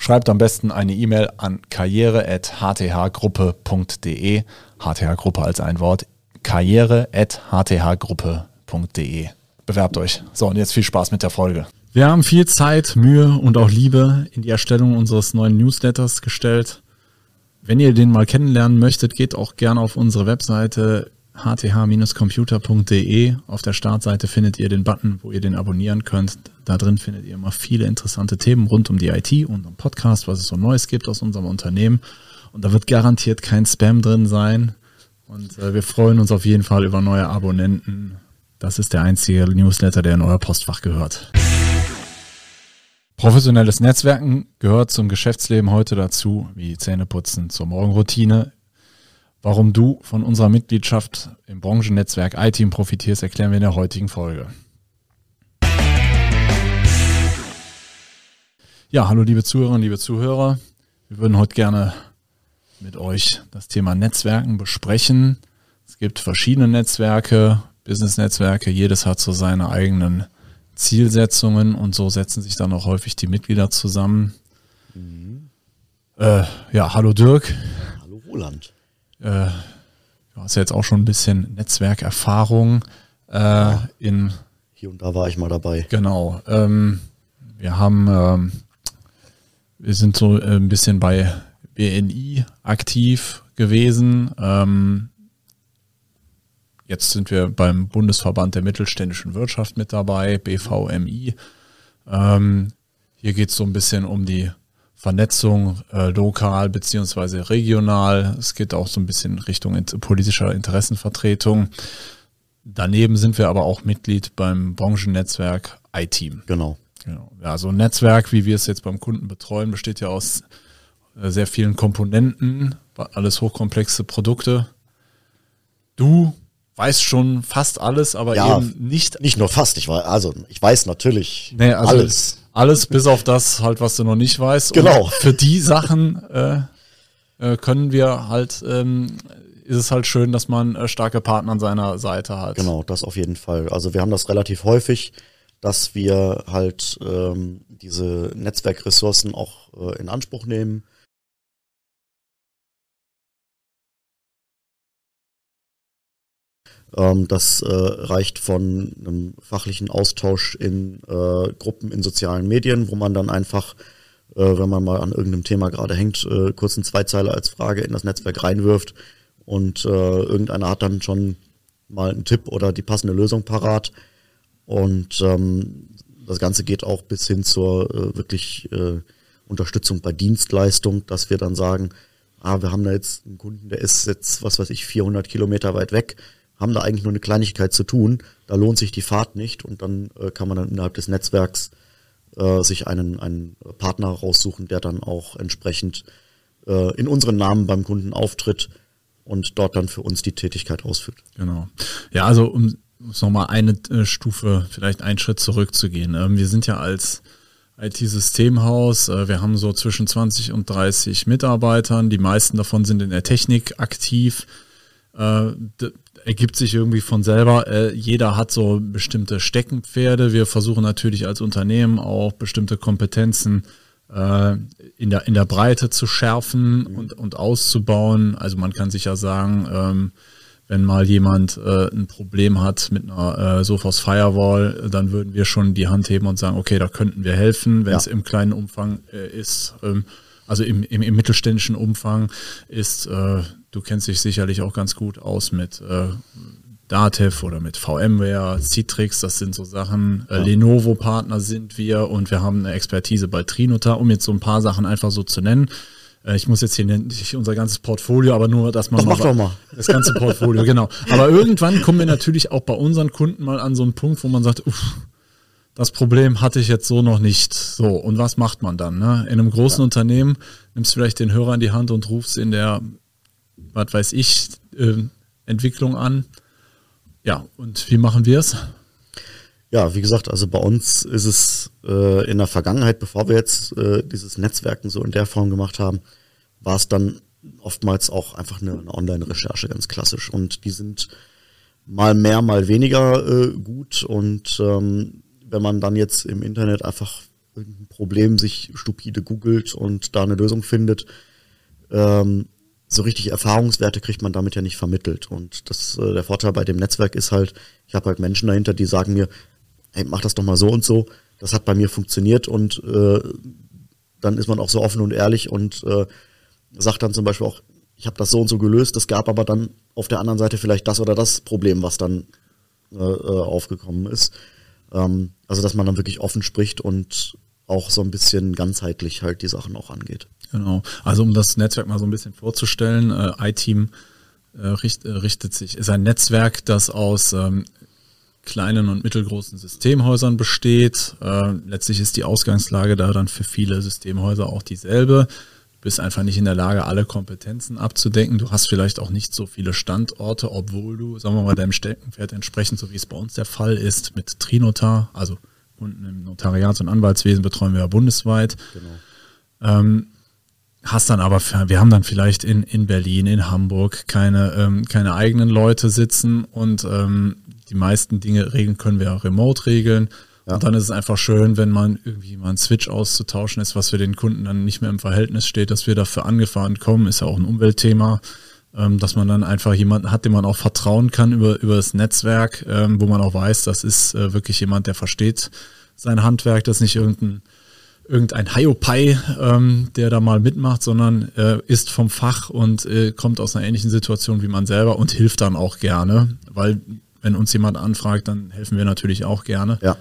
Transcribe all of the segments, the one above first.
Schreibt am besten eine E-Mail an karriere.hthgruppe.de. HTH-Gruppe als ein Wort. karriere.hthgruppe.de. Bewerbt euch. So, und jetzt viel Spaß mit der Folge. Wir haben viel Zeit, Mühe und auch Liebe in die Erstellung unseres neuen Newsletters gestellt. Wenn ihr den mal kennenlernen möchtet, geht auch gerne auf unsere Webseite hth-computer.de. Auf der Startseite findet ihr den Button, wo ihr den abonnieren könnt. Da drin findet ihr immer viele interessante Themen rund um die IT und um Podcast, was es so Neues gibt aus unserem Unternehmen. Und da wird garantiert kein Spam drin sein. Und äh, wir freuen uns auf jeden Fall über neue Abonnenten. Das ist der einzige Newsletter, der in euer Postfach gehört. Professionelles Netzwerken gehört zum Geschäftsleben heute dazu, wie Zähneputzen zur Morgenroutine. Warum du von unserer Mitgliedschaft im Branchennetzwerk iTeam profitierst, erklären wir in der heutigen Folge. Ja, hallo liebe Zuhörerinnen, liebe Zuhörer. Wir würden heute gerne mit euch das Thema Netzwerken besprechen. Es gibt verschiedene Netzwerke, Business-Netzwerke, jedes hat so seine eigenen Zielsetzungen und so setzen sich dann auch häufig die Mitglieder zusammen. Mhm. Äh, ja, hallo Dirk. Hallo Roland. Äh, du hast ja jetzt auch schon ein bisschen Netzwerkerfahrung äh, ja. in. Hier und da war ich mal dabei. Genau. Ähm, wir haben, ähm, wir sind so äh, ein bisschen bei BNI aktiv gewesen. Ähm, Jetzt sind wir beim Bundesverband der mittelständischen Wirtschaft mit dabei, BVMI. Ähm, hier geht es so ein bisschen um die Vernetzung äh, lokal beziehungsweise regional. Es geht auch so ein bisschen Richtung in, politischer Interessenvertretung. Daneben sind wir aber auch Mitglied beim Branchennetzwerk iTeam. Genau. genau. Ja, so ein Netzwerk, wie wir es jetzt beim Kunden betreuen, besteht ja aus äh, sehr vielen Komponenten, alles hochkomplexe Produkte. Du weiß schon fast alles, aber ja, eben nicht. Nicht nur fast, ich weiß, also ich weiß natürlich nee, also alles. Alles bis auf das halt, was du noch nicht weißt. Genau. Und für die Sachen äh, äh, können wir halt, ähm, ist es halt schön, dass man äh, starke Partner an seiner Seite hat. Genau, das auf jeden Fall. Also wir haben das relativ häufig, dass wir halt ähm, diese Netzwerkressourcen auch äh, in Anspruch nehmen das äh, reicht von einem fachlichen Austausch in äh, Gruppen in sozialen Medien, wo man dann einfach, äh, wenn man mal an irgendeinem Thema gerade hängt, äh, kurz einen Zweizeiler als Frage in das Netzwerk reinwirft und äh, irgendeiner hat dann schon mal einen Tipp oder die passende Lösung parat. Und ähm, das Ganze geht auch bis hin zur äh, wirklich äh, Unterstützung bei Dienstleistung, dass wir dann sagen, ah, wir haben da jetzt einen Kunden, der ist jetzt, was weiß ich, 400 Kilometer weit weg haben da eigentlich nur eine Kleinigkeit zu tun. Da lohnt sich die Fahrt nicht und dann äh, kann man dann innerhalb des Netzwerks äh, sich einen, einen Partner raussuchen, der dann auch entsprechend äh, in unseren Namen beim Kunden auftritt und dort dann für uns die Tätigkeit ausführt. Genau. Ja, also um nochmal eine äh, Stufe, vielleicht einen Schritt zurückzugehen. Ähm, wir sind ja als IT-Systemhaus. Äh, wir haben so zwischen 20 und 30 Mitarbeitern. Die meisten davon sind in der Technik aktiv. Äh, ergibt sich irgendwie von selber. Äh, jeder hat so bestimmte Steckenpferde. Wir versuchen natürlich als Unternehmen auch bestimmte Kompetenzen äh, in, der, in der Breite zu schärfen mhm. und, und auszubauen. Also man kann sich ja sagen, ähm, wenn mal jemand äh, ein Problem hat mit einer äh, Sophos Firewall, dann würden wir schon die Hand heben und sagen, okay, da könnten wir helfen, wenn es im kleinen Umfang äh, ist. Ähm, also im, im, im mittelständischen Umfang ist, äh, du kennst dich sicherlich auch ganz gut aus mit äh, Datev oder mit VMware, Citrix, das sind so Sachen. Äh, ja. Lenovo-Partner sind wir und wir haben eine Expertise bei Trinota, um jetzt so ein paar Sachen einfach so zu nennen. Äh, ich muss jetzt hier nicht unser ganzes Portfolio, aber nur, dass man doch, mal, mach doch mal das ganze Portfolio, genau. Aber irgendwann kommen wir natürlich auch bei unseren Kunden mal an so einen Punkt, wo man sagt, uff, das Problem hatte ich jetzt so noch nicht. So, und was macht man dann? Ne? In einem großen ja. Unternehmen nimmst du vielleicht den Hörer in die Hand und rufst in der was weiß ich, äh, Entwicklung an. Ja, und wie machen wir es? Ja, wie gesagt, also bei uns ist es äh, in der Vergangenheit, bevor wir jetzt äh, dieses Netzwerken so in der Form gemacht haben, war es dann oftmals auch einfach eine, eine Online-Recherche, ganz klassisch. Und die sind mal mehr, mal weniger äh, gut. Und ähm, wenn man dann jetzt im Internet einfach irgendein Problem sich stupide googelt und da eine Lösung findet, ähm, so richtig Erfahrungswerte kriegt man damit ja nicht vermittelt. Und das, äh, der Vorteil bei dem Netzwerk ist halt, ich habe halt Menschen dahinter, die sagen mir, hey, mach das doch mal so und so. Das hat bei mir funktioniert und äh, dann ist man auch so offen und ehrlich und äh, sagt dann zum Beispiel auch, ich habe das so und so gelöst, es gab aber dann auf der anderen Seite vielleicht das oder das Problem, was dann äh, äh, aufgekommen ist. Ähm, also dass man dann wirklich offen spricht und auch so ein bisschen ganzheitlich halt die Sachen auch angeht. Genau. Also um das Netzwerk mal so ein bisschen vorzustellen, äh, iTeam äh, richt, äh, richtet sich, ist ein Netzwerk, das aus ähm, kleinen und mittelgroßen Systemhäusern besteht. Äh, letztlich ist die Ausgangslage da dann für viele Systemhäuser auch dieselbe. Du bist einfach nicht in der Lage, alle Kompetenzen abzudecken. Du hast vielleicht auch nicht so viele Standorte, obwohl du, sagen wir mal, deinem Steckenpferd entsprechend, so wie es bei uns der Fall ist, mit Trinotar, also Kunden im Notariats- und Anwaltswesen betreuen wir ja bundesweit. Genau. Ähm, hast dann aber, wir haben dann vielleicht in, in Berlin, in Hamburg keine, ähm, keine eigenen Leute sitzen und ähm, die meisten Dinge regeln können wir auch remote regeln. Ja. Und dann ist es einfach schön, wenn man irgendwie mal einen Switch auszutauschen ist, was für den Kunden dann nicht mehr im Verhältnis steht, dass wir dafür angefahren kommen, ist ja auch ein Umweltthema, ähm, dass man dann einfach jemanden hat, dem man auch vertrauen kann über, über das Netzwerk, ähm, wo man auch weiß, das ist äh, wirklich jemand, der versteht sein Handwerk, das ist nicht irgendein irgendein Hiopai, ähm, der da mal mitmacht, sondern äh, ist vom Fach und äh, kommt aus einer ähnlichen Situation wie man selber und hilft dann auch gerne, weil wenn uns jemand anfragt, dann helfen wir natürlich auch gerne. Ja.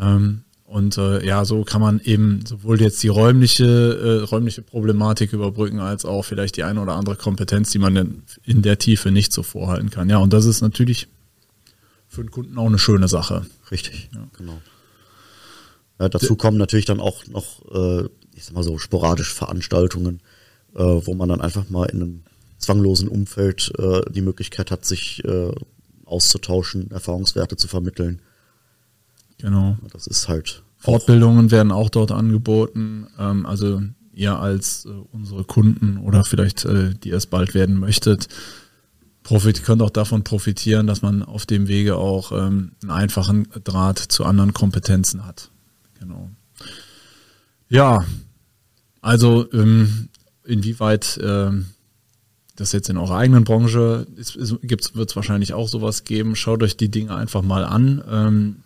Ähm, und äh, ja, so kann man eben sowohl jetzt die räumliche, äh, räumliche Problematik überbrücken, als auch vielleicht die eine oder andere Kompetenz, die man in der Tiefe nicht so vorhalten kann. Ja, und das ist natürlich für den Kunden auch eine schöne Sache. Richtig, ja. genau. Ja, dazu kommen natürlich dann auch noch, äh, ich sag mal so, sporadisch Veranstaltungen, äh, wo man dann einfach mal in einem zwanglosen Umfeld äh, die Möglichkeit hat, sich äh, auszutauschen, Erfahrungswerte zu vermitteln. Genau. Das ist halt. Fortbildungen werden auch dort angeboten. Ähm, also ihr als äh, unsere Kunden oder vielleicht äh, die es bald werden möchtet, profit, könnt auch davon profitieren, dass man auf dem Wege auch ähm, einen einfachen Draht zu anderen Kompetenzen hat. Genau. Ja, also ähm, inwieweit das jetzt in eurer eigenen Branche wird es wahrscheinlich auch sowas geben. Schaut euch die Dinge einfach mal an. Ähm,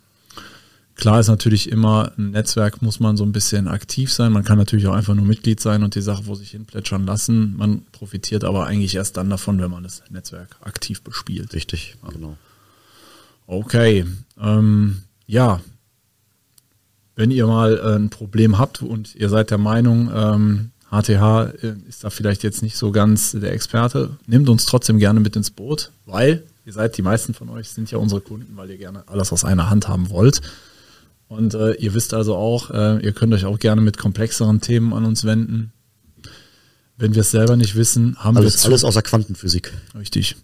klar ist natürlich immer, ein Netzwerk muss man so ein bisschen aktiv sein. Man kann natürlich auch einfach nur Mitglied sein und die Sache vor sich hin plätschern lassen. Man profitiert aber eigentlich erst dann davon, wenn man das Netzwerk aktiv bespielt. Richtig, ja. genau. Okay. Ähm, ja, wenn ihr mal äh, ein Problem habt und ihr seid der Meinung, ähm, HTH äh, ist da vielleicht jetzt nicht so ganz der Experte, nehmt uns trotzdem gerne mit ins Boot, weil ihr seid, die meisten von euch sind ja unsere Kunden, weil ihr gerne alles aus einer Hand haben wollt. Und äh, ihr wisst also auch, äh, ihr könnt euch auch gerne mit komplexeren Themen an uns wenden. Wenn wir es selber nicht wissen, haben alles, wir alles außer Quantenphysik. Richtig.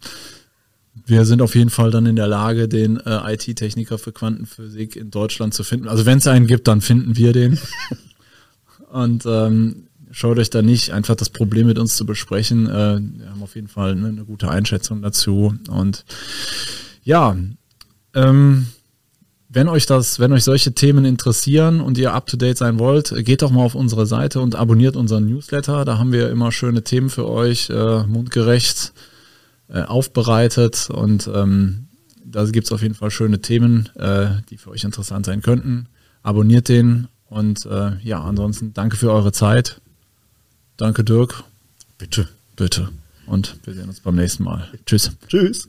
Wir sind auf jeden Fall dann in der Lage, den äh, IT-Techniker für Quantenphysik in Deutschland zu finden. Also wenn es einen gibt, dann finden wir den. Und ähm, schaut euch da nicht einfach das Problem mit uns zu besprechen. Äh, wir haben auf jeden Fall ne, eine gute Einschätzung dazu. Und ja, ähm, wenn euch das, wenn euch solche Themen interessieren und ihr up to date sein wollt, geht doch mal auf unsere Seite und abonniert unseren Newsletter. Da haben wir immer schöne Themen für euch, äh, mundgerecht äh, aufbereitet und ähm, da gibt es auf jeden Fall schöne Themen, äh, die für euch interessant sein könnten. Abonniert den und äh, ja, ansonsten danke für eure Zeit. Danke Dirk. Bitte. Bitte. Und wir sehen uns beim nächsten Mal. Tschüss. Tschüss.